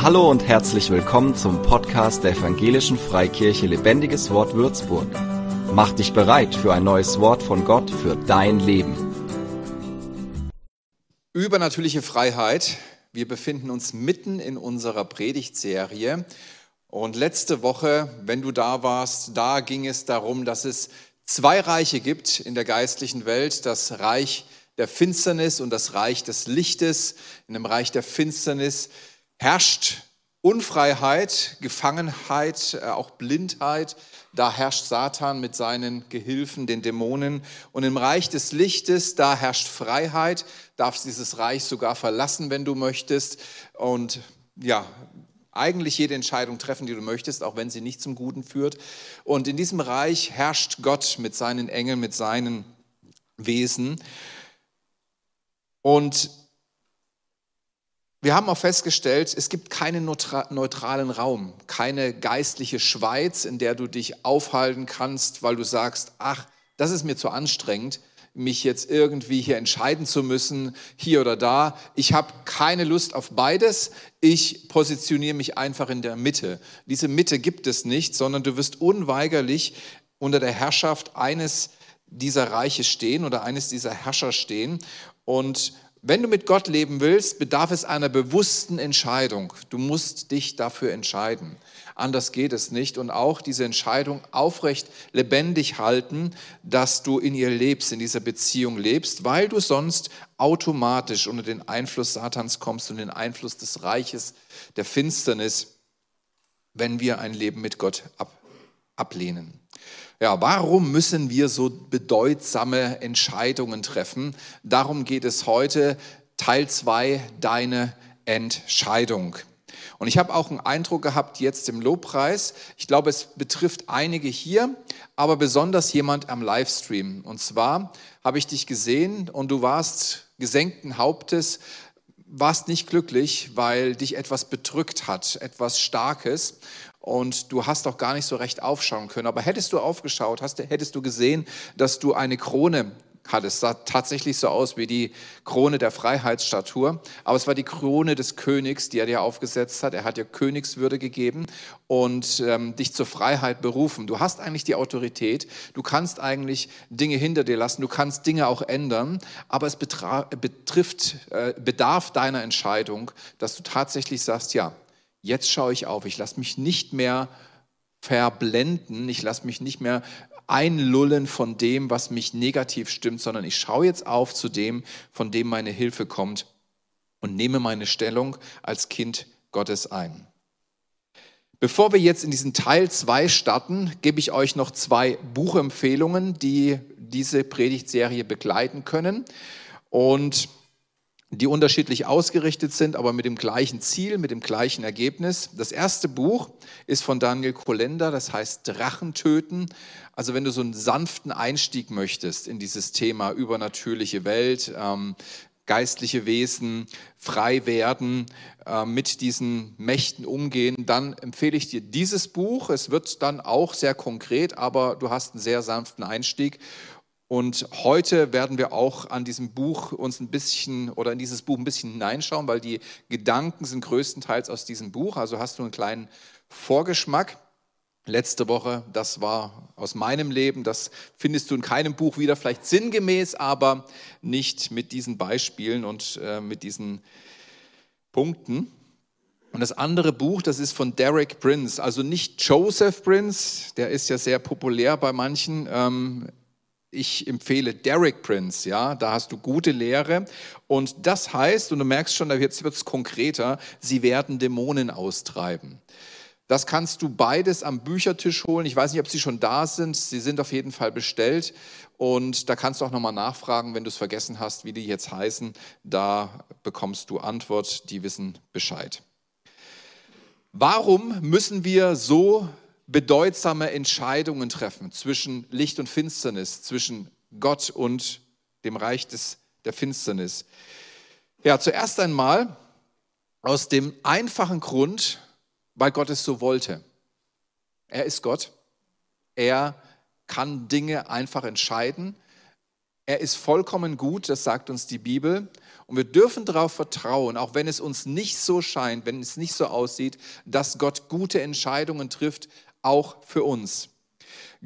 Hallo und herzlich willkommen zum Podcast der Evangelischen Freikirche Lebendiges Wort Würzburg. Mach dich bereit für ein neues Wort von Gott für dein Leben. Übernatürliche Freiheit. Wir befinden uns mitten in unserer Predigtserie. Und letzte Woche, wenn du da warst, da ging es darum, dass es zwei Reiche gibt in der geistlichen Welt. Das Reich der Finsternis und das Reich des Lichtes. In dem Reich der Finsternis herrscht Unfreiheit, Gefangenheit, äh, auch Blindheit. Da herrscht Satan mit seinen Gehilfen, den Dämonen. Und im Reich des Lichtes, da herrscht Freiheit. Darfst dieses Reich sogar verlassen, wenn du möchtest. Und ja, eigentlich jede Entscheidung treffen, die du möchtest, auch wenn sie nicht zum Guten führt. Und in diesem Reich herrscht Gott mit seinen Engeln, mit seinen Wesen. Und wir haben auch festgestellt, es gibt keinen neutralen Raum, keine geistliche Schweiz, in der du dich aufhalten kannst, weil du sagst, ach, das ist mir zu anstrengend, mich jetzt irgendwie hier entscheiden zu müssen, hier oder da. Ich habe keine Lust auf beides. Ich positioniere mich einfach in der Mitte. Diese Mitte gibt es nicht, sondern du wirst unweigerlich unter der Herrschaft eines dieser Reiche stehen oder eines dieser Herrscher stehen. Und wenn du mit Gott leben willst, bedarf es einer bewussten Entscheidung. Du musst dich dafür entscheiden. Anders geht es nicht. Und auch diese Entscheidung aufrecht lebendig halten, dass du in ihr lebst, in dieser Beziehung lebst, weil du sonst automatisch unter den Einfluss Satans kommst und den Einfluss des Reiches der Finsternis, wenn wir ein Leben mit Gott ab, ablehnen. Ja, warum müssen wir so bedeutsame Entscheidungen treffen? Darum geht es heute, Teil 2, deine Entscheidung. Und ich habe auch einen Eindruck gehabt jetzt im Lobpreis. Ich glaube, es betrifft einige hier, aber besonders jemand am Livestream. Und zwar habe ich dich gesehen und du warst gesenkten Hauptes, warst nicht glücklich, weil dich etwas bedrückt hat, etwas Starkes und du hast auch gar nicht so recht aufschauen können. Aber hättest du aufgeschaut, hast, hättest du gesehen, dass du eine Krone hattest. Es sah tatsächlich so aus wie die Krone der Freiheitsstatue, aber es war die Krone des Königs, die er dir aufgesetzt hat. Er hat dir Königswürde gegeben und ähm, dich zur Freiheit berufen. Du hast eigentlich die Autorität, du kannst eigentlich Dinge hinter dir lassen, du kannst Dinge auch ändern, aber es betrifft, äh, bedarf deiner Entscheidung, dass du tatsächlich sagst, ja, jetzt schaue ich auf, ich lasse mich nicht mehr verblenden, ich lasse mich nicht mehr einlullen von dem, was mich negativ stimmt, sondern ich schaue jetzt auf zu dem, von dem meine Hilfe kommt und nehme meine Stellung als Kind Gottes ein. Bevor wir jetzt in diesen Teil 2 starten, gebe ich euch noch zwei Buchempfehlungen, die diese Predigtserie begleiten können. Und die unterschiedlich ausgerichtet sind, aber mit dem gleichen Ziel, mit dem gleichen Ergebnis. Das erste Buch ist von Daniel Kolender, das heißt Drachen töten. Also wenn du so einen sanften Einstieg möchtest in dieses Thema übernatürliche Welt, ähm, geistliche Wesen, frei werden, äh, mit diesen Mächten umgehen, dann empfehle ich dir dieses Buch. Es wird dann auch sehr konkret, aber du hast einen sehr sanften Einstieg und heute werden wir auch an diesem Buch uns ein bisschen oder in dieses Buch ein bisschen hineinschauen, weil die Gedanken sind größtenteils aus diesem Buch. Also hast du einen kleinen Vorgeschmack. Letzte Woche, das war aus meinem Leben, das findest du in keinem Buch wieder, vielleicht sinngemäß, aber nicht mit diesen Beispielen und äh, mit diesen Punkten. Und das andere Buch, das ist von Derek Prince, also nicht Joseph Prince, der ist ja sehr populär bei manchen. Ähm, ich empfehle Derek Prince, ja, da hast du gute Lehre. Und das heißt, und du merkst schon, jetzt wird es konkreter, sie werden Dämonen austreiben. Das kannst du beides am Büchertisch holen. Ich weiß nicht, ob sie schon da sind. Sie sind auf jeden Fall bestellt. Und da kannst du auch nochmal nachfragen, wenn du es vergessen hast, wie die jetzt heißen. Da bekommst du Antwort, die wissen Bescheid. Warum müssen wir so bedeutsame Entscheidungen treffen zwischen Licht und Finsternis, zwischen Gott und dem Reich des, der Finsternis. Ja, zuerst einmal aus dem einfachen Grund, weil Gott es so wollte. Er ist Gott. Er kann Dinge einfach entscheiden. Er ist vollkommen gut, das sagt uns die Bibel. Und wir dürfen darauf vertrauen, auch wenn es uns nicht so scheint, wenn es nicht so aussieht, dass Gott gute Entscheidungen trifft, auch für uns.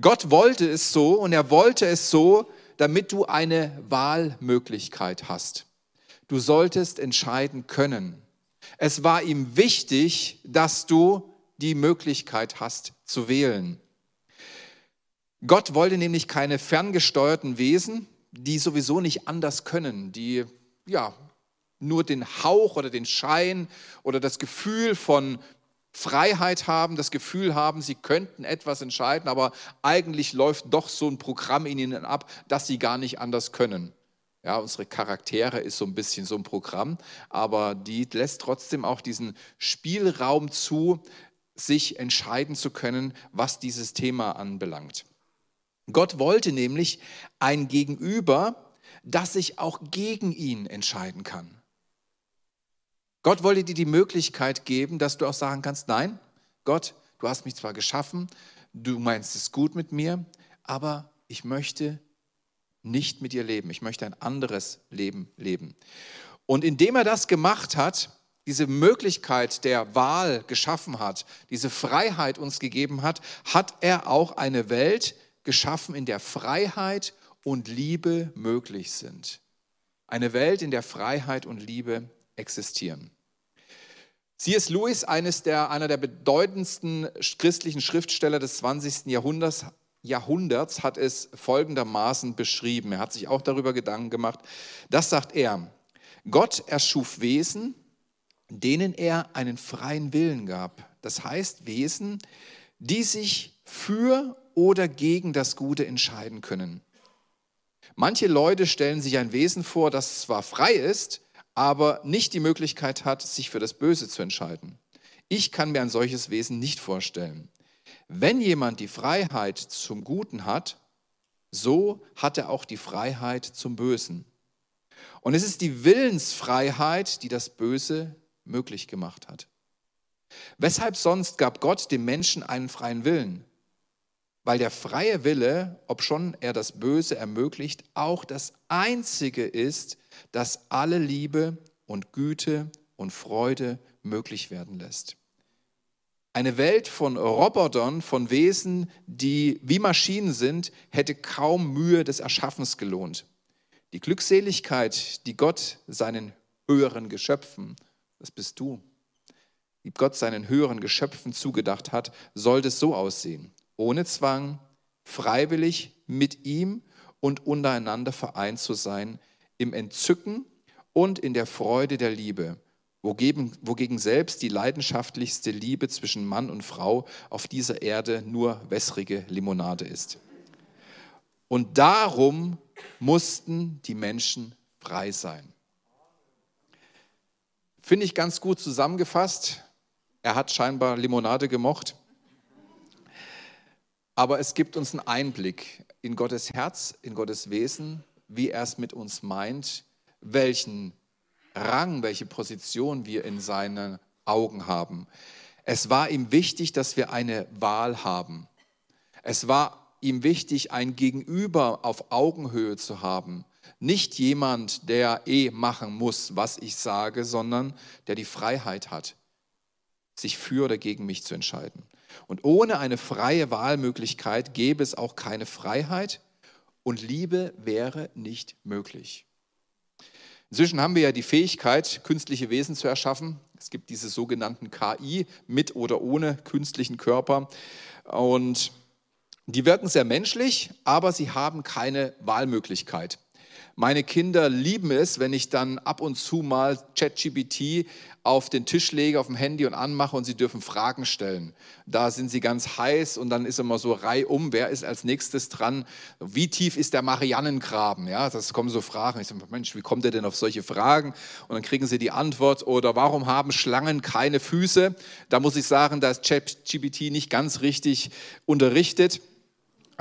Gott wollte es so und er wollte es so, damit du eine Wahlmöglichkeit hast. Du solltest entscheiden können. Es war ihm wichtig, dass du die Möglichkeit hast zu wählen. Gott wollte nämlich keine ferngesteuerten Wesen, die sowieso nicht anders können, die ja nur den Hauch oder den Schein oder das Gefühl von Freiheit haben, das Gefühl haben, sie könnten etwas entscheiden, aber eigentlich läuft doch so ein Programm in ihnen ab, dass sie gar nicht anders können. Ja, unsere Charaktere ist so ein bisschen so ein Programm, aber die lässt trotzdem auch diesen Spielraum zu, sich entscheiden zu können, was dieses Thema anbelangt. Gott wollte nämlich ein Gegenüber, das sich auch gegen ihn entscheiden kann. Gott wollte dir die Möglichkeit geben, dass du auch sagen kannst, nein, Gott, du hast mich zwar geschaffen, du meinst es gut mit mir, aber ich möchte nicht mit dir leben. Ich möchte ein anderes Leben leben. Und indem er das gemacht hat, diese Möglichkeit der Wahl geschaffen hat, diese Freiheit uns gegeben hat, hat er auch eine Welt geschaffen, in der Freiheit und Liebe möglich sind. Eine Welt, in der Freiheit und Liebe existieren. C.S. Lewis, eines der, einer der bedeutendsten christlichen Schriftsteller des 20. Jahrhunderts, Jahrhunderts, hat es folgendermaßen beschrieben. Er hat sich auch darüber Gedanken gemacht. Das sagt er. Gott erschuf Wesen, denen er einen freien Willen gab. Das heißt Wesen, die sich für oder gegen das Gute entscheiden können. Manche Leute stellen sich ein Wesen vor, das zwar frei ist, aber nicht die Möglichkeit hat, sich für das Böse zu entscheiden. Ich kann mir ein solches Wesen nicht vorstellen. Wenn jemand die Freiheit zum Guten hat, so hat er auch die Freiheit zum Bösen. Und es ist die Willensfreiheit, die das Böse möglich gemacht hat. Weshalb sonst gab Gott dem Menschen einen freien Willen? weil der freie Wille, obschon er das Böse ermöglicht, auch das Einzige ist, das alle Liebe und Güte und Freude möglich werden lässt. Eine Welt von Robotern, von Wesen, die wie Maschinen sind, hätte kaum Mühe des Erschaffens gelohnt. Die Glückseligkeit, die Gott seinen höheren Geschöpfen, das bist du, die Gott seinen höheren Geschöpfen zugedacht hat, sollte so aussehen ohne Zwang, freiwillig mit ihm und untereinander vereint zu sein, im Entzücken und in der Freude der Liebe, wogegen, wogegen selbst die leidenschaftlichste Liebe zwischen Mann und Frau auf dieser Erde nur wässrige Limonade ist. Und darum mussten die Menschen frei sein. Finde ich ganz gut zusammengefasst. Er hat scheinbar Limonade gemocht aber es gibt uns einen Einblick in Gottes Herz, in Gottes Wesen, wie er es mit uns meint, welchen Rang, welche Position wir in seinen Augen haben. Es war ihm wichtig, dass wir eine Wahl haben. Es war ihm wichtig, ein Gegenüber auf Augenhöhe zu haben. Nicht jemand, der eh machen muss, was ich sage, sondern der die Freiheit hat, sich für oder gegen mich zu entscheiden. Und ohne eine freie Wahlmöglichkeit gäbe es auch keine Freiheit und Liebe wäre nicht möglich. Inzwischen haben wir ja die Fähigkeit, künstliche Wesen zu erschaffen. Es gibt diese sogenannten KI mit oder ohne künstlichen Körper. Und die wirken sehr menschlich, aber sie haben keine Wahlmöglichkeit. Meine Kinder lieben es, wenn ich dann ab und zu mal ChatGPT auf den Tisch lege, auf dem Handy und anmache und sie dürfen Fragen stellen. Da sind sie ganz heiß und dann ist immer so reihum, wer ist als nächstes dran? Wie tief ist der Mariannengraben? Ja, das kommen so Fragen. Ich sage, Mensch, wie kommt ihr denn auf solche Fragen? Und dann kriegen sie die Antwort oder warum haben Schlangen keine Füße? Da muss ich sagen, da ist ChatGPT nicht ganz richtig unterrichtet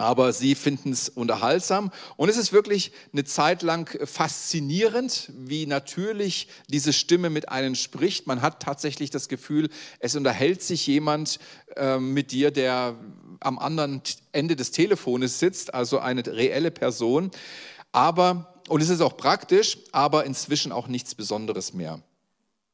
aber sie finden es unterhaltsam. Und es ist wirklich eine Zeit lang faszinierend, wie natürlich diese Stimme mit einem spricht. Man hat tatsächlich das Gefühl, es unterhält sich jemand äh, mit dir, der am anderen Ende des Telefones sitzt, also eine reelle Person. Aber, und es ist auch praktisch, aber inzwischen auch nichts Besonderes mehr.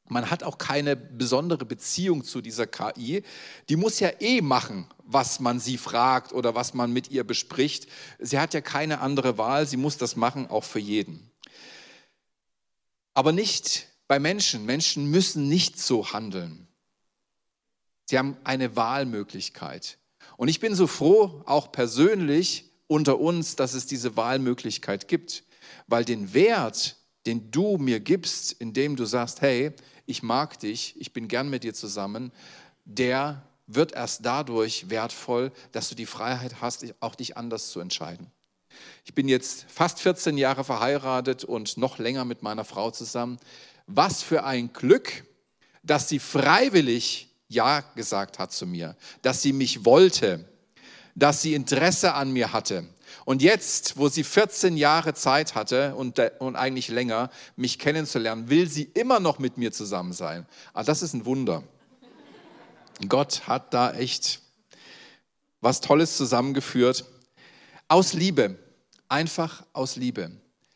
Man hat auch keine besondere Beziehung zu dieser KI. Die muss ja eh machen, was man sie fragt oder was man mit ihr bespricht. Sie hat ja keine andere Wahl. Sie muss das machen, auch für jeden. Aber nicht bei Menschen. Menschen müssen nicht so handeln. Sie haben eine Wahlmöglichkeit. Und ich bin so froh, auch persönlich unter uns, dass es diese Wahlmöglichkeit gibt, weil den Wert, den du mir gibst, indem du sagst, hey, ich mag dich, ich bin gern mit dir zusammen, der wird erst dadurch wertvoll, dass du die Freiheit hast, auch dich anders zu entscheiden. Ich bin jetzt fast 14 Jahre verheiratet und noch länger mit meiner Frau zusammen. Was für ein Glück, dass sie freiwillig Ja gesagt hat zu mir, dass sie mich wollte, dass sie Interesse an mir hatte. Und jetzt, wo sie 14 Jahre Zeit hatte und, und eigentlich länger, mich kennenzulernen, will sie immer noch mit mir zusammen sein. Ah, das ist ein Wunder. Gott hat da echt was Tolles zusammengeführt. Aus Liebe, einfach aus Liebe.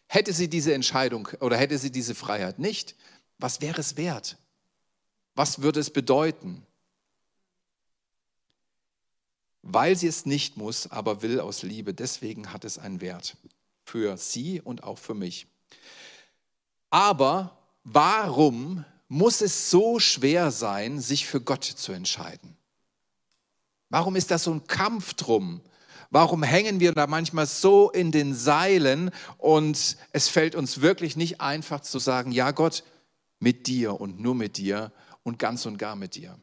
Hätte sie diese Entscheidung oder hätte sie diese Freiheit nicht, was wäre es wert? Was würde es bedeuten? Weil sie es nicht muss, aber will aus Liebe, deswegen hat es einen Wert für sie und auch für mich. Aber warum muss es so schwer sein, sich für Gott zu entscheiden? Warum ist das so ein Kampf drum? Warum hängen wir da manchmal so in den Seilen und es fällt uns wirklich nicht einfach zu sagen, ja Gott, mit dir und nur mit dir und ganz und gar mit dir.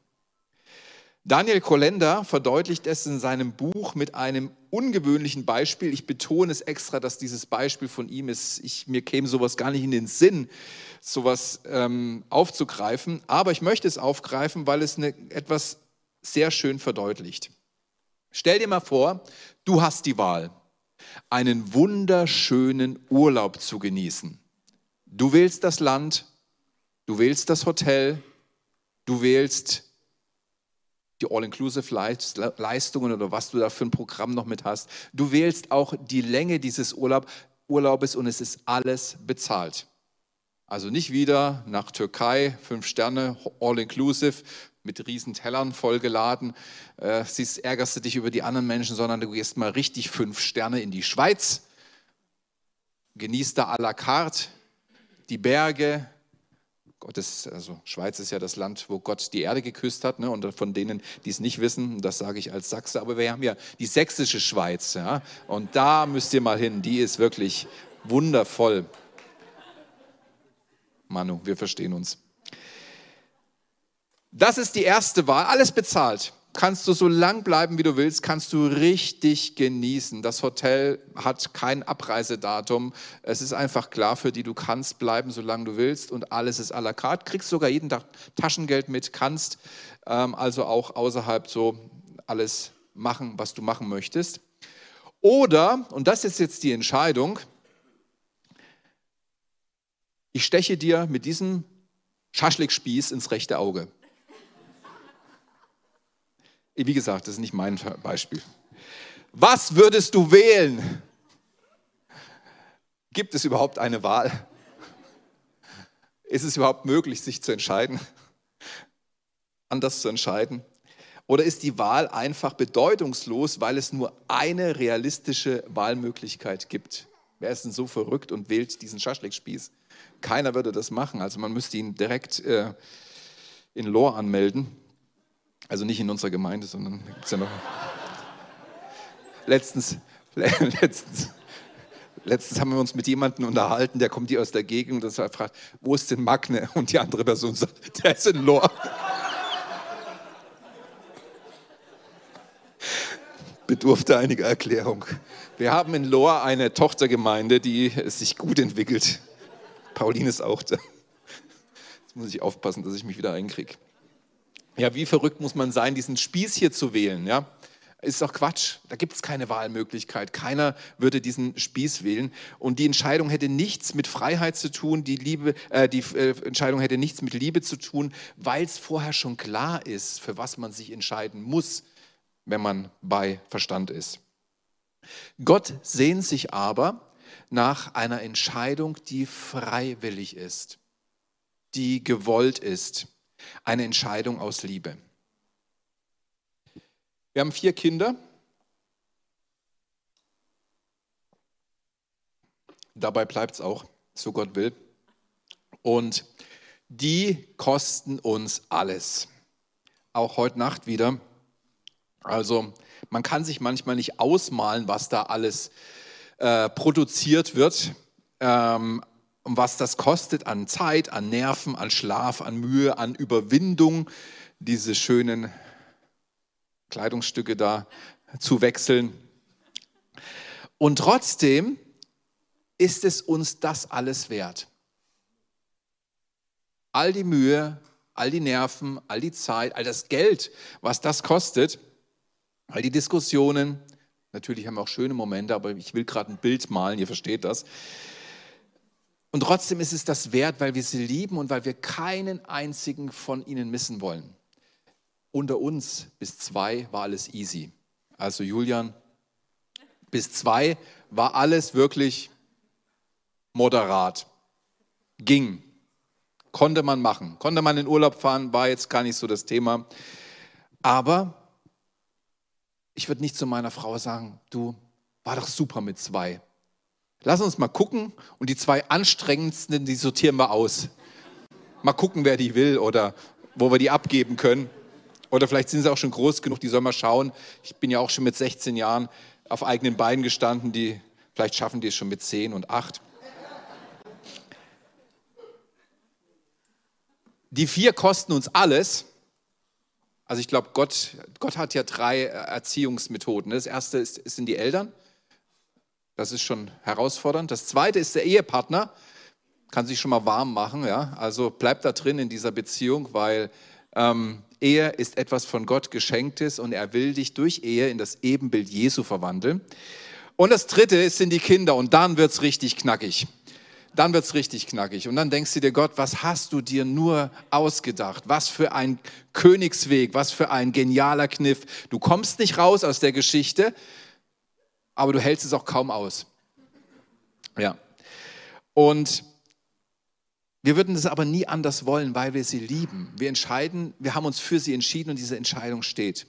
Daniel Kolender verdeutlicht es in seinem Buch mit einem ungewöhnlichen Beispiel. Ich betone es extra, dass dieses Beispiel von ihm ist. Ich, mir käme sowas gar nicht in den Sinn, sowas ähm, aufzugreifen. Aber ich möchte es aufgreifen, weil es eine, etwas sehr schön verdeutlicht. Stell dir mal vor, du hast die Wahl, einen wunderschönen Urlaub zu genießen. Du wählst das Land, Du wählst das Hotel, du wählst die All-Inclusive-Leistungen oder was du da für ein Programm noch mit hast. Du wählst auch die Länge dieses Urlaub, Urlaubes und es ist alles bezahlt. Also nicht wieder nach Türkei, fünf Sterne, All-Inclusive, mit riesen Tellern vollgeladen. Äh, siehst, ärgerst du dich über die anderen Menschen, sondern du gehst mal richtig fünf Sterne in die Schweiz, genießt da à la carte die Berge, Gottes, also Schweiz ist ja das Land, wo Gott die Erde geküsst hat. Ne? Und von denen, die es nicht wissen, das sage ich als Sachse, aber wir haben ja die sächsische Schweiz. Ja? Und da müsst ihr mal hin, die ist wirklich wundervoll. Manu, wir verstehen uns. Das ist die erste Wahl, alles bezahlt kannst du so lang bleiben, wie du willst, kannst du richtig genießen. Das Hotel hat kein Abreisedatum. Es ist einfach klar für die, du kannst bleiben, solange du willst und alles ist à la carte. Kriegst sogar jeden Tag Taschengeld mit, kannst ähm, also auch außerhalb so alles machen, was du machen möchtest. Oder, und das ist jetzt die Entscheidung, ich steche dir mit diesem Schaschlikspieß ins rechte Auge. Wie gesagt, das ist nicht mein Beispiel. Was würdest du wählen? Gibt es überhaupt eine Wahl? Ist es überhaupt möglich, sich zu entscheiden, anders zu entscheiden? Oder ist die Wahl einfach bedeutungslos, weil es nur eine realistische Wahlmöglichkeit gibt? Wer ist denn so verrückt und wählt diesen Schaschlikspieß? Keiner würde das machen. Also man müsste ihn direkt äh, in Lohr anmelden. Also nicht in unserer Gemeinde, sondern gibt es ja noch. letztens, letztens, letztens haben wir uns mit jemandem unterhalten, der kommt hier aus der Gegend und er fragt, wo ist denn Magne? Und die andere Person sagt, der ist in Lohr. Bedurfte einiger Erklärung. Wir haben in Lohr eine Tochtergemeinde, die sich gut entwickelt. Pauline ist auch da. Jetzt muss ich aufpassen, dass ich mich wieder einkriege. Ja, wie verrückt muss man sein, diesen Spieß hier zu wählen? Ja, ist doch Quatsch. Da gibt es keine Wahlmöglichkeit. Keiner würde diesen Spieß wählen. Und die Entscheidung hätte nichts mit Freiheit zu tun. Die, Liebe, äh, die äh, Entscheidung hätte nichts mit Liebe zu tun, weil es vorher schon klar ist, für was man sich entscheiden muss, wenn man bei Verstand ist. Gott sehnt sich aber nach einer Entscheidung, die freiwillig ist, die gewollt ist, eine Entscheidung aus Liebe. Wir haben vier Kinder. Dabei bleibt es auch, so Gott will. Und die kosten uns alles. Auch heute Nacht wieder. Also man kann sich manchmal nicht ausmalen, was da alles äh, produziert wird ähm, und was das kostet an Zeit, an Nerven, an Schlaf, an Mühe, an Überwindung, diese schönen Kleidungsstücke da zu wechseln. Und trotzdem ist es uns das alles wert. All die Mühe, all die Nerven, all die Zeit, all das Geld, was das kostet, all die Diskussionen. Natürlich haben wir auch schöne Momente, aber ich will gerade ein Bild malen, ihr versteht das. Und trotzdem ist es das wert, weil wir sie lieben und weil wir keinen einzigen von ihnen missen wollen. Unter uns bis zwei war alles easy. Also Julian, bis zwei war alles wirklich moderat. Ging. Konnte man machen. Konnte man in Urlaub fahren, war jetzt gar nicht so das Thema. Aber ich würde nicht zu meiner Frau sagen, du, war doch super mit zwei. Lass uns mal gucken und die zwei anstrengendsten, die sortieren wir aus. Mal gucken, wer die will oder wo wir die abgeben können. Oder vielleicht sind sie auch schon groß genug, die sollen mal schauen. Ich bin ja auch schon mit 16 Jahren auf eigenen Beinen gestanden, die vielleicht schaffen die es schon mit 10 und 8. Die vier kosten uns alles. Also ich glaube, Gott, Gott hat ja drei Erziehungsmethoden. Das erste ist, sind die Eltern. Das ist schon herausfordernd. Das zweite ist der Ehepartner. Kann sich schon mal warm machen. Ja? Also bleibt da drin in dieser Beziehung, weil ähm, Ehe ist etwas von Gott geschenktes und er will dich durch Ehe in das Ebenbild Jesu verwandeln. Und das dritte sind die Kinder und dann wird es richtig knackig dann wird es richtig knackig. Und dann denkst du dir, Gott, was hast du dir nur ausgedacht? Was für ein Königsweg, was für ein genialer Kniff. Du kommst nicht raus aus der Geschichte, aber du hältst es auch kaum aus. Ja. Und wir würden es aber nie anders wollen, weil wir sie lieben. Wir entscheiden, wir haben uns für sie entschieden und diese Entscheidung steht.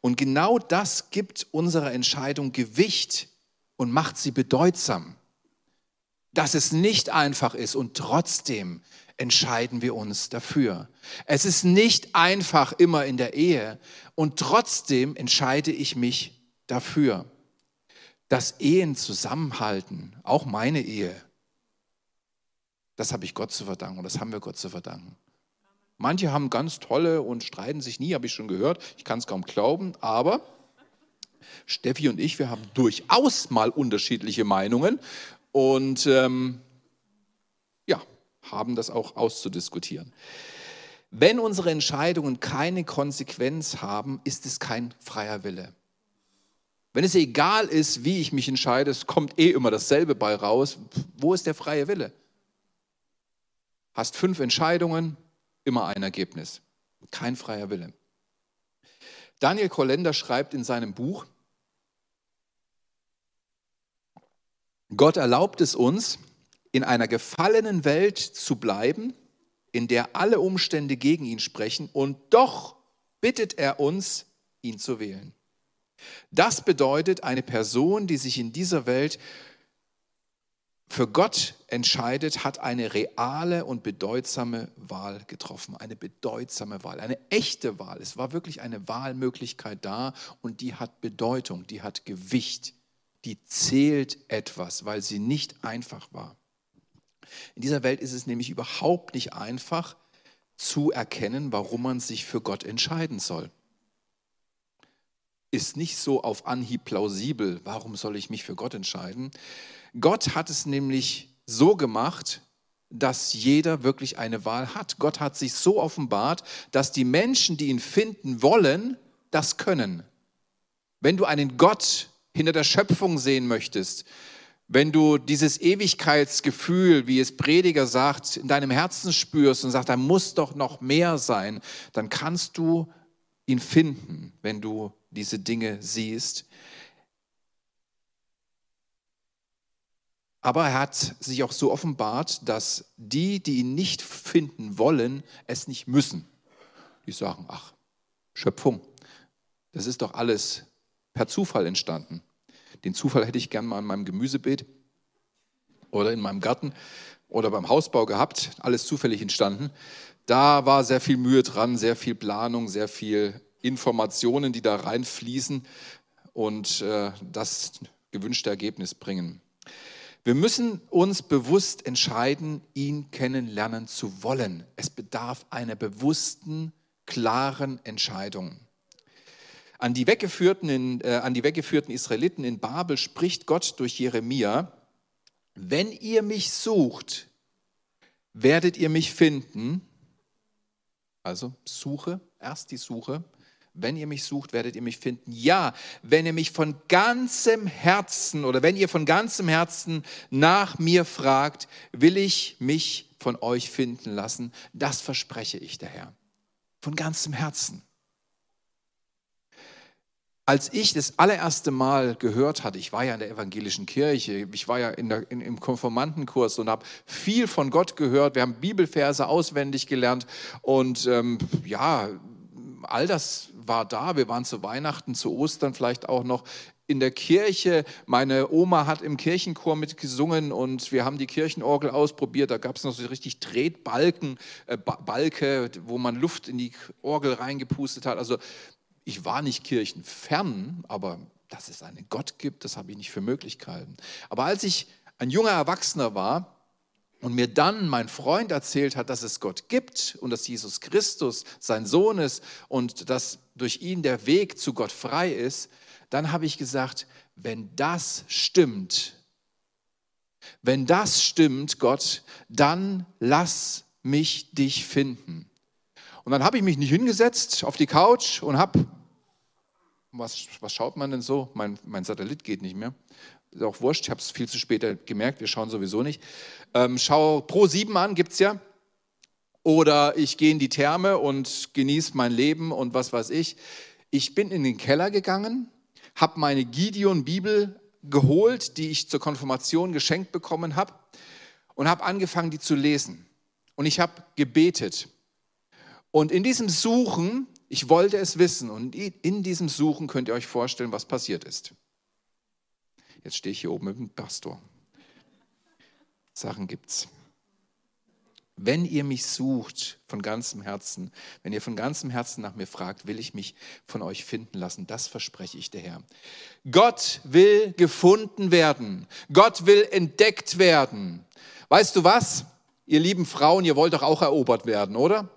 Und genau das gibt unserer Entscheidung Gewicht und macht sie bedeutsam dass es nicht einfach ist und trotzdem entscheiden wir uns dafür. Es ist nicht einfach immer in der Ehe und trotzdem entscheide ich mich dafür. Dass Ehen zusammenhalten, auch meine Ehe, das habe ich Gott zu verdanken und das haben wir Gott zu verdanken. Manche haben ganz tolle und streiten sich nie, habe ich schon gehört. Ich kann es kaum glauben, aber Steffi und ich, wir haben durchaus mal unterschiedliche Meinungen und ähm, ja, haben das auch auszudiskutieren. Wenn unsere Entscheidungen keine Konsequenz haben, ist es kein freier Wille. Wenn es egal ist, wie ich mich entscheide, es kommt eh immer dasselbe bei raus, wo ist der freie Wille? Hast fünf Entscheidungen, immer ein Ergebnis. Kein freier Wille. Daniel Kolender schreibt in seinem Buch, Gott erlaubt es uns, in einer gefallenen Welt zu bleiben, in der alle Umstände gegen ihn sprechen, und doch bittet er uns, ihn zu wählen. Das bedeutet, eine Person, die sich in dieser Welt für Gott entscheidet, hat eine reale und bedeutsame Wahl getroffen. Eine bedeutsame Wahl, eine echte Wahl. Es war wirklich eine Wahlmöglichkeit da und die hat Bedeutung, die hat Gewicht die zählt etwas, weil sie nicht einfach war. In dieser Welt ist es nämlich überhaupt nicht einfach zu erkennen, warum man sich für Gott entscheiden soll. Ist nicht so auf Anhieb plausibel, warum soll ich mich für Gott entscheiden? Gott hat es nämlich so gemacht, dass jeder wirklich eine Wahl hat. Gott hat sich so offenbart, dass die Menschen, die ihn finden wollen, das können. Wenn du einen Gott hinter der Schöpfung sehen möchtest, wenn du dieses Ewigkeitsgefühl, wie es Prediger sagt, in deinem Herzen spürst und sagst, da muss doch noch mehr sein, dann kannst du ihn finden, wenn du diese Dinge siehst. Aber er hat sich auch so offenbart, dass die, die ihn nicht finden wollen, es nicht müssen. Die sagen, ach, Schöpfung, das ist doch alles per Zufall entstanden. Den Zufall hätte ich gern mal in meinem Gemüsebeet oder in meinem Garten oder beim Hausbau gehabt, alles zufällig entstanden. Da war sehr viel Mühe dran, sehr viel Planung, sehr viel Informationen, die da reinfließen und äh, das gewünschte Ergebnis bringen. Wir müssen uns bewusst entscheiden, ihn kennenlernen zu wollen. Es bedarf einer bewussten, klaren Entscheidung. An die, weggeführten in, äh, an die weggeführten Israeliten in Babel spricht Gott durch Jeremia, wenn ihr mich sucht, werdet ihr mich finden. Also Suche, erst die Suche. Wenn ihr mich sucht, werdet ihr mich finden. Ja, wenn ihr mich von ganzem Herzen oder wenn ihr von ganzem Herzen nach mir fragt, will ich mich von euch finden lassen. Das verspreche ich der Herr. Von ganzem Herzen. Als ich das allererste Mal gehört hatte, ich war ja in der evangelischen Kirche, ich war ja in der, in, im Konformantenkurs und habe viel von Gott gehört. Wir haben Bibelverse auswendig gelernt und ähm, ja, all das war da. Wir waren zu Weihnachten, zu Ostern vielleicht auch noch in der Kirche. Meine Oma hat im Kirchenchor mitgesungen und wir haben die Kirchenorgel ausprobiert. Da gab es noch so richtig Tretbalken, äh, Balke, wo man Luft in die Orgel reingepustet hat. Also ich war nicht kirchenfern, aber dass es einen Gott gibt, das habe ich nicht für möglich gehalten. Aber als ich ein junger Erwachsener war und mir dann mein Freund erzählt hat, dass es Gott gibt und dass Jesus Christus sein Sohn ist und dass durch ihn der Weg zu Gott frei ist, dann habe ich gesagt, wenn das stimmt, wenn das stimmt, Gott, dann lass mich dich finden. Und dann habe ich mich nicht hingesetzt auf die Couch und habe was, was schaut man denn so? Mein, mein Satellit geht nicht mehr. Ist auch wurscht, ich habe es viel zu spät gemerkt, wir schauen sowieso nicht. Ähm, schau Pro 7 an, gibt es ja. Oder ich gehe in die Therme und genieße mein Leben und was weiß ich. Ich bin in den Keller gegangen, habe meine Gideon-Bibel geholt, die ich zur Konfirmation geschenkt bekommen habe und habe angefangen, die zu lesen. Und ich habe gebetet. Und in diesem Suchen ich wollte es wissen und in diesem Suchen könnt ihr euch vorstellen, was passiert ist. Jetzt stehe ich hier oben mit dem Pastor. Sachen gibt's. Wenn ihr mich sucht von ganzem Herzen, wenn ihr von ganzem Herzen nach mir fragt, will ich mich von euch finden lassen. Das verspreche ich der Herr. Gott will gefunden werden. Gott will entdeckt werden. Weißt du was? Ihr lieben Frauen, ihr wollt doch auch erobert werden, oder?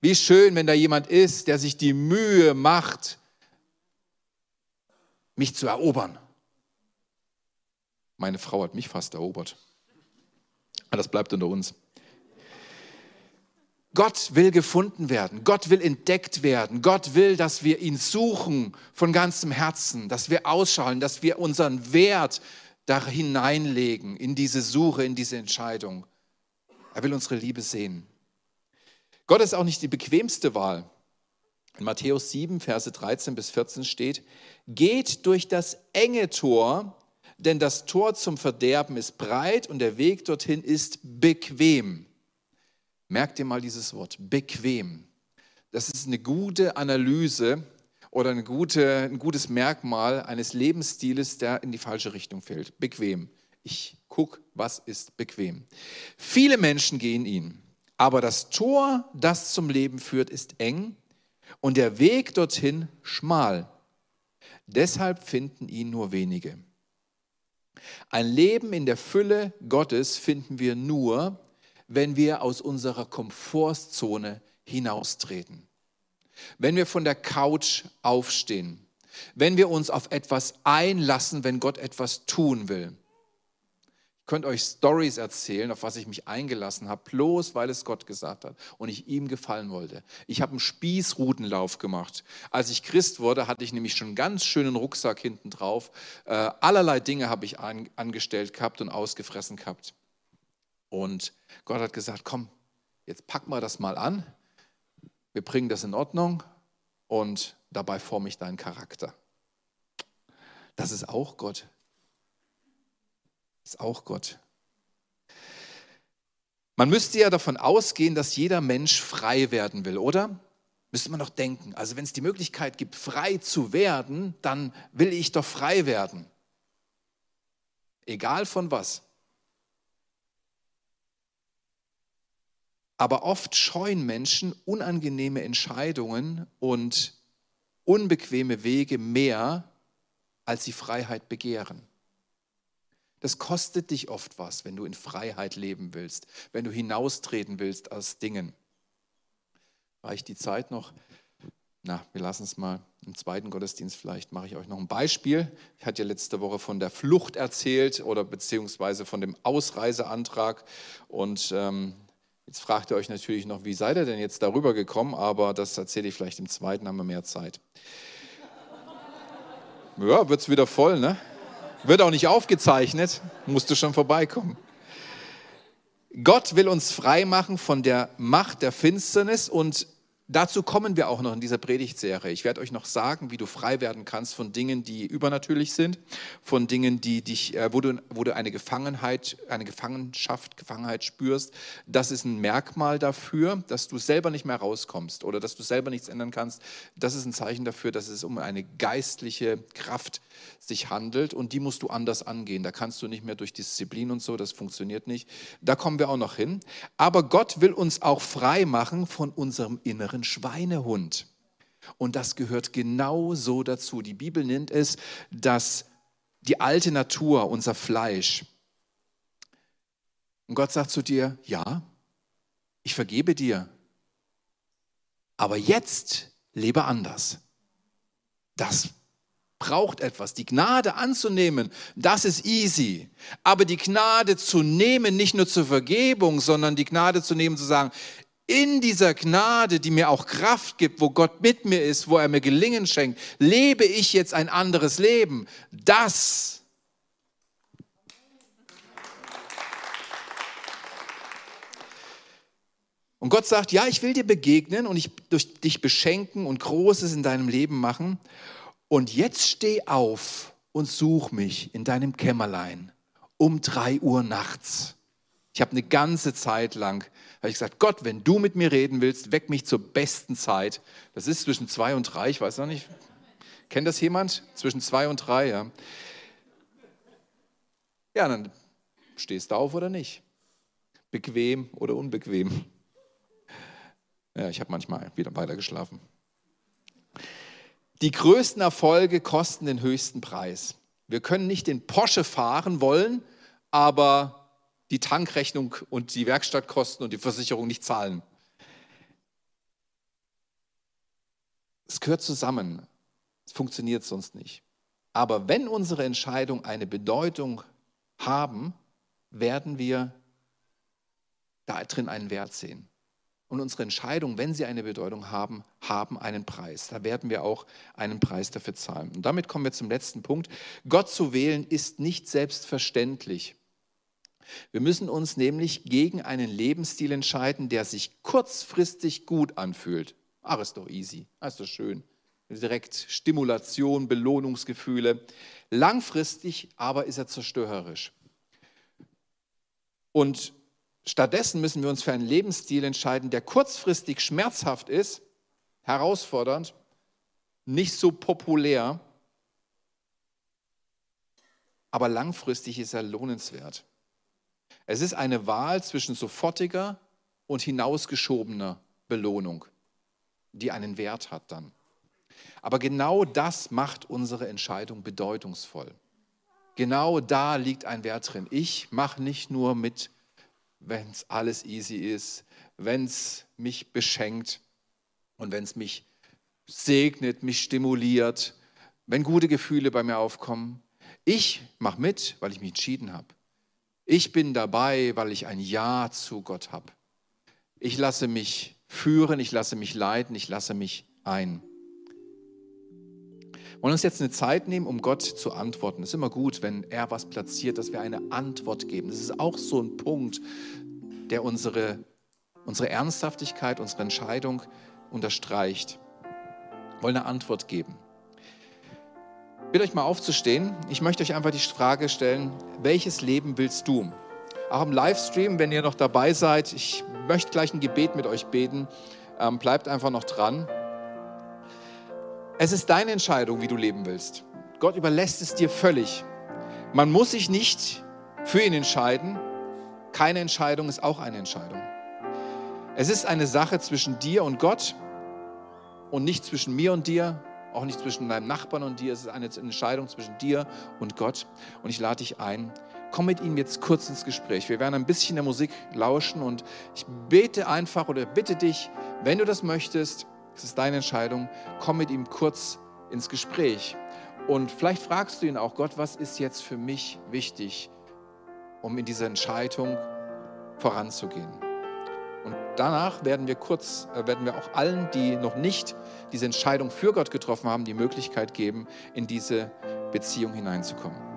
Wie schön, wenn da jemand ist, der sich die Mühe macht, mich zu erobern. Meine Frau hat mich fast erobert. Aber das bleibt unter uns. Gott will gefunden werden, Gott will entdeckt werden, Gott will, dass wir ihn suchen von ganzem Herzen, dass wir ausschalten, dass wir unseren Wert da hineinlegen in diese Suche, in diese Entscheidung. Er will unsere Liebe sehen. Gott ist auch nicht die bequemste Wahl. In Matthäus 7, Verse 13 bis 14 steht, geht durch das enge Tor, denn das Tor zum Verderben ist breit und der Weg dorthin ist bequem. Merkt ihr mal dieses Wort, bequem. Das ist eine gute Analyse oder eine gute, ein gutes Merkmal eines Lebensstiles, der in die falsche Richtung fällt. Bequem. Ich gucke, was ist bequem. Viele Menschen gehen ihn. Aber das Tor, das zum Leben führt, ist eng und der Weg dorthin schmal. Deshalb finden ihn nur wenige. Ein Leben in der Fülle Gottes finden wir nur, wenn wir aus unserer Komfortzone hinaustreten. Wenn wir von der Couch aufstehen. Wenn wir uns auf etwas einlassen, wenn Gott etwas tun will könnte euch Stories erzählen, auf was ich mich eingelassen habe, bloß weil es Gott gesagt hat und ich ihm gefallen wollte. Ich habe einen Spießrutenlauf gemacht. Als ich Christ wurde, hatte ich nämlich schon einen ganz schönen Rucksack hinten drauf. Äh, allerlei Dinge habe ich an, angestellt gehabt und ausgefressen gehabt. Und Gott hat gesagt, komm, jetzt pack mal das mal an. Wir bringen das in Ordnung und dabei forme ich deinen Charakter. Das ist auch Gott. Ist auch Gott. Man müsste ja davon ausgehen, dass jeder Mensch frei werden will, oder? Müsste man doch denken. Also wenn es die Möglichkeit gibt, frei zu werden, dann will ich doch frei werden. Egal von was. Aber oft scheuen Menschen unangenehme Entscheidungen und unbequeme Wege mehr, als sie Freiheit begehren. Das kostet dich oft was, wenn du in Freiheit leben willst, wenn du hinaustreten willst aus Dingen. Reicht die Zeit noch? Na, wir lassen es mal im zweiten Gottesdienst. Vielleicht mache ich euch noch ein Beispiel. Ich hatte ja letzte Woche von der Flucht erzählt oder beziehungsweise von dem Ausreiseantrag. Und ähm, jetzt fragt ihr euch natürlich noch, wie seid ihr denn jetzt darüber gekommen? Aber das erzähle ich vielleicht im zweiten, haben wir mehr Zeit. Ja, wird es wieder voll, ne? Wird auch nicht aufgezeichnet, musst du schon vorbeikommen. Gott will uns frei machen von der Macht der Finsternis und Dazu kommen wir auch noch in dieser Predigtserie. Ich werde euch noch sagen, wie du frei werden kannst von Dingen, die übernatürlich sind, von Dingen, die dich, äh, wo, du, wo du eine Gefangenheit, eine Gefangenschaft, Gefangenheit spürst. Das ist ein Merkmal dafür, dass du selber nicht mehr rauskommst oder dass du selber nichts ändern kannst. Das ist ein Zeichen dafür, dass es um eine geistliche Kraft sich handelt und die musst du anders angehen. Da kannst du nicht mehr durch Disziplin und so, das funktioniert nicht. Da kommen wir auch noch hin. Aber Gott will uns auch frei machen von unserem inneren Schweinehund. Und das gehört genau so dazu. Die Bibel nennt es dass die alte Natur, unser Fleisch. Und Gott sagt zu dir, ja, ich vergebe dir, aber jetzt lebe anders. Das braucht etwas. Die Gnade anzunehmen, das ist easy. Aber die Gnade zu nehmen, nicht nur zur Vergebung, sondern die Gnade zu nehmen, zu sagen, in dieser Gnade, die mir auch Kraft gibt, wo Gott mit mir ist, wo er mir Gelingen schenkt, lebe ich jetzt ein anderes Leben. Das Und Gott sagt, ja, ich will dir begegnen und ich durch dich beschenken und Großes in deinem Leben machen. Und jetzt steh auf und such mich in deinem Kämmerlein um drei Uhr nachts. Ich habe eine ganze Zeit lang ich gesagt, Gott, wenn du mit mir reden willst, weck mich zur besten Zeit. Das ist zwischen zwei und drei, ich weiß noch nicht. Kennt das jemand? Zwischen zwei und drei, ja. Ja, dann stehst du auf oder nicht. Bequem oder unbequem. Ja, ich habe manchmal wieder weiter geschlafen. Die größten Erfolge kosten den höchsten Preis. Wir können nicht den Porsche fahren wollen, aber die Tankrechnung und die Werkstattkosten und die Versicherung nicht zahlen. Es gehört zusammen. Es funktioniert sonst nicht. Aber wenn unsere Entscheidungen eine Bedeutung haben, werden wir da drin einen Wert sehen. Und unsere Entscheidungen, wenn sie eine Bedeutung haben, haben einen Preis. Da werden wir auch einen Preis dafür zahlen. Und damit kommen wir zum letzten Punkt. Gott zu wählen ist nicht selbstverständlich. Wir müssen uns nämlich gegen einen Lebensstil entscheiden, der sich kurzfristig gut anfühlt. Ach, ist doch easy, ist doch schön. Direkt Stimulation, Belohnungsgefühle. Langfristig aber ist er zerstörerisch. Und stattdessen müssen wir uns für einen Lebensstil entscheiden, der kurzfristig schmerzhaft ist, herausfordernd, nicht so populär, aber langfristig ist er lohnenswert. Es ist eine Wahl zwischen sofortiger und hinausgeschobener Belohnung, die einen Wert hat dann. Aber genau das macht unsere Entscheidung bedeutungsvoll. Genau da liegt ein Wert drin. Ich mache nicht nur mit, wenn es alles easy ist, wenn es mich beschenkt und wenn es mich segnet, mich stimuliert, wenn gute Gefühle bei mir aufkommen. Ich mache mit, weil ich mich entschieden habe. Ich bin dabei, weil ich ein Ja zu Gott habe. Ich lasse mich führen, ich lasse mich leiten, ich lasse mich ein. Wollen uns jetzt eine Zeit nehmen, um Gott zu antworten. Es ist immer gut, wenn er was platziert, dass wir eine Antwort geben. Das ist auch so ein Punkt, der unsere, unsere Ernsthaftigkeit, unsere Entscheidung unterstreicht. Wir wollen eine Antwort geben. bitte euch mal aufzustehen. Ich möchte euch einfach die Frage stellen, welches Leben willst du? Auch im Livestream, wenn ihr noch dabei seid, ich möchte gleich ein Gebet mit euch beten. Ähm, bleibt einfach noch dran. Es ist deine Entscheidung, wie du leben willst. Gott überlässt es dir völlig. Man muss sich nicht für ihn entscheiden. Keine Entscheidung ist auch eine Entscheidung. Es ist eine Sache zwischen dir und Gott und nicht zwischen mir und dir, auch nicht zwischen deinem Nachbarn und dir. Es ist eine Entscheidung zwischen dir und Gott. Und ich lade dich ein, komm mit ihm jetzt kurz ins Gespräch. Wir werden ein bisschen der Musik lauschen und ich bete einfach oder bitte dich, wenn du das möchtest, es ist deine Entscheidung, komm mit ihm kurz ins Gespräch. Und vielleicht fragst du ihn auch, Gott, was ist jetzt für mich wichtig, um in dieser Entscheidung voranzugehen? Und danach werden wir kurz, äh, werden wir auch allen, die noch nicht diese Entscheidung für Gott getroffen haben, die Möglichkeit geben, in diese Beziehung hineinzukommen.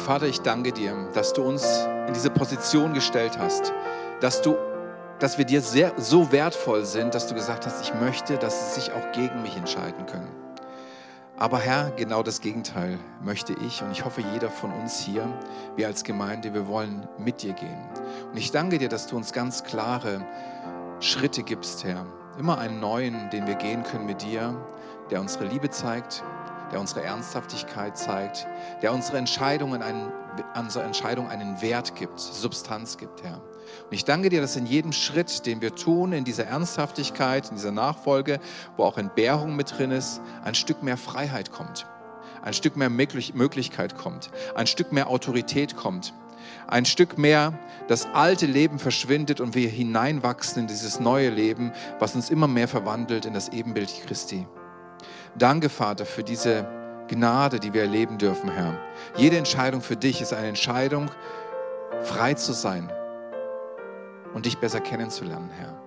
Vater, ich danke dir, dass du uns in diese Position gestellt hast, dass du dass wir dir sehr, so wertvoll sind, dass du gesagt hast, ich möchte, dass sie sich auch gegen mich entscheiden können. Aber Herr, genau das Gegenteil möchte ich und ich hoffe, jeder von uns hier, wir als Gemeinde, wir wollen mit dir gehen. Und ich danke dir, dass du uns ganz klare Schritte gibst, Herr. Immer einen neuen, den wir gehen können mit dir, der unsere Liebe zeigt, der unsere Ernsthaftigkeit zeigt, der unsere Entscheidungen einen, unsere Entscheidung einen Wert gibt, Substanz gibt, Herr. Und ich danke dir, dass in jedem Schritt, den wir tun, in dieser Ernsthaftigkeit, in dieser Nachfolge, wo auch Entbehrung mit drin ist, ein Stück mehr Freiheit kommt, ein Stück mehr Möglichkeit kommt, ein Stück mehr Autorität kommt, ein Stück mehr das alte Leben verschwindet und wir hineinwachsen in dieses neue Leben, was uns immer mehr verwandelt in das Ebenbild Christi. Danke, Vater, für diese Gnade, die wir erleben dürfen, Herr. Jede Entscheidung für dich ist eine Entscheidung, frei zu sein und dich besser kennenzulernen, Herr.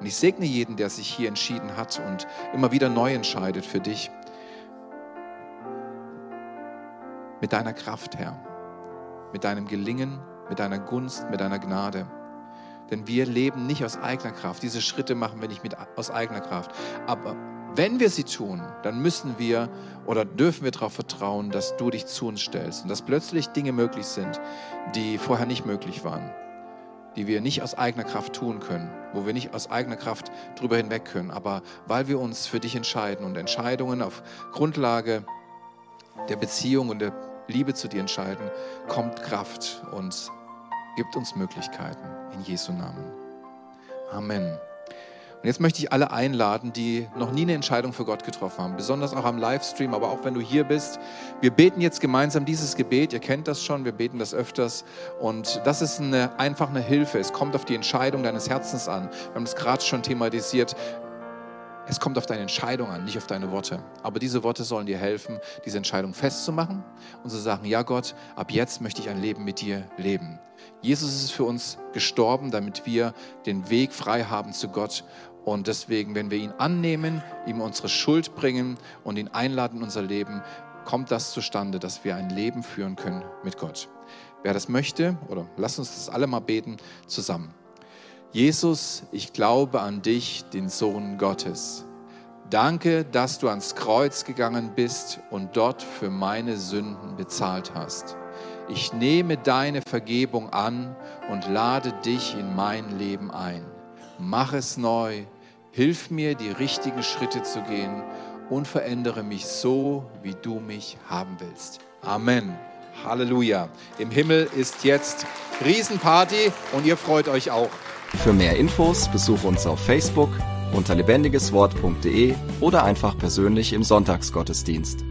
Und ich segne jeden, der sich hier entschieden hat und immer wieder neu entscheidet für dich. Mit deiner Kraft, Herr. Mit deinem Gelingen, mit deiner Gunst, mit deiner Gnade. Denn wir leben nicht aus eigener Kraft. Diese Schritte machen wir nicht mit, aus eigener Kraft. Aber wenn wir sie tun, dann müssen wir oder dürfen wir darauf vertrauen, dass du dich zu uns stellst und dass plötzlich Dinge möglich sind, die vorher nicht möglich waren, die wir nicht aus eigener Kraft tun können, wo wir nicht aus eigener Kraft drüber hinweg können. Aber weil wir uns für dich entscheiden und Entscheidungen auf Grundlage der Beziehung und der Liebe zu dir entscheiden, kommt Kraft und gibt uns Möglichkeiten. In Jesu Namen. Amen. Und jetzt möchte ich alle einladen, die noch nie eine Entscheidung für Gott getroffen haben, besonders auch am Livestream, aber auch wenn du hier bist. Wir beten jetzt gemeinsam dieses Gebet. Ihr kennt das schon, wir beten das öfters. Und das ist eine, einfach eine Hilfe. Es kommt auf die Entscheidung deines Herzens an. Wir haben das gerade schon thematisiert. Es kommt auf deine Entscheidung an, nicht auf deine Worte. Aber diese Worte sollen dir helfen, diese Entscheidung festzumachen und zu sagen, ja Gott, ab jetzt möchte ich ein Leben mit dir leben. Jesus ist für uns gestorben, damit wir den Weg frei haben zu Gott und deswegen, wenn wir ihn annehmen, ihm unsere Schuld bringen und ihn einladen in unser Leben, kommt das zustande, dass wir ein Leben führen können mit Gott. Wer das möchte, oder lass uns das alle mal beten zusammen. Jesus, ich glaube an dich, den Sohn Gottes. Danke, dass du ans Kreuz gegangen bist und dort für meine Sünden bezahlt hast. Ich nehme deine Vergebung an und lade dich in mein Leben ein. Mach es neu, hilf mir, die richtigen Schritte zu gehen und verändere mich so, wie du mich haben willst. Amen. Halleluja. Im Himmel ist jetzt Riesenparty und ihr freut euch auch. Für mehr Infos besuche uns auf Facebook unter lebendigeswort.de oder einfach persönlich im Sonntagsgottesdienst.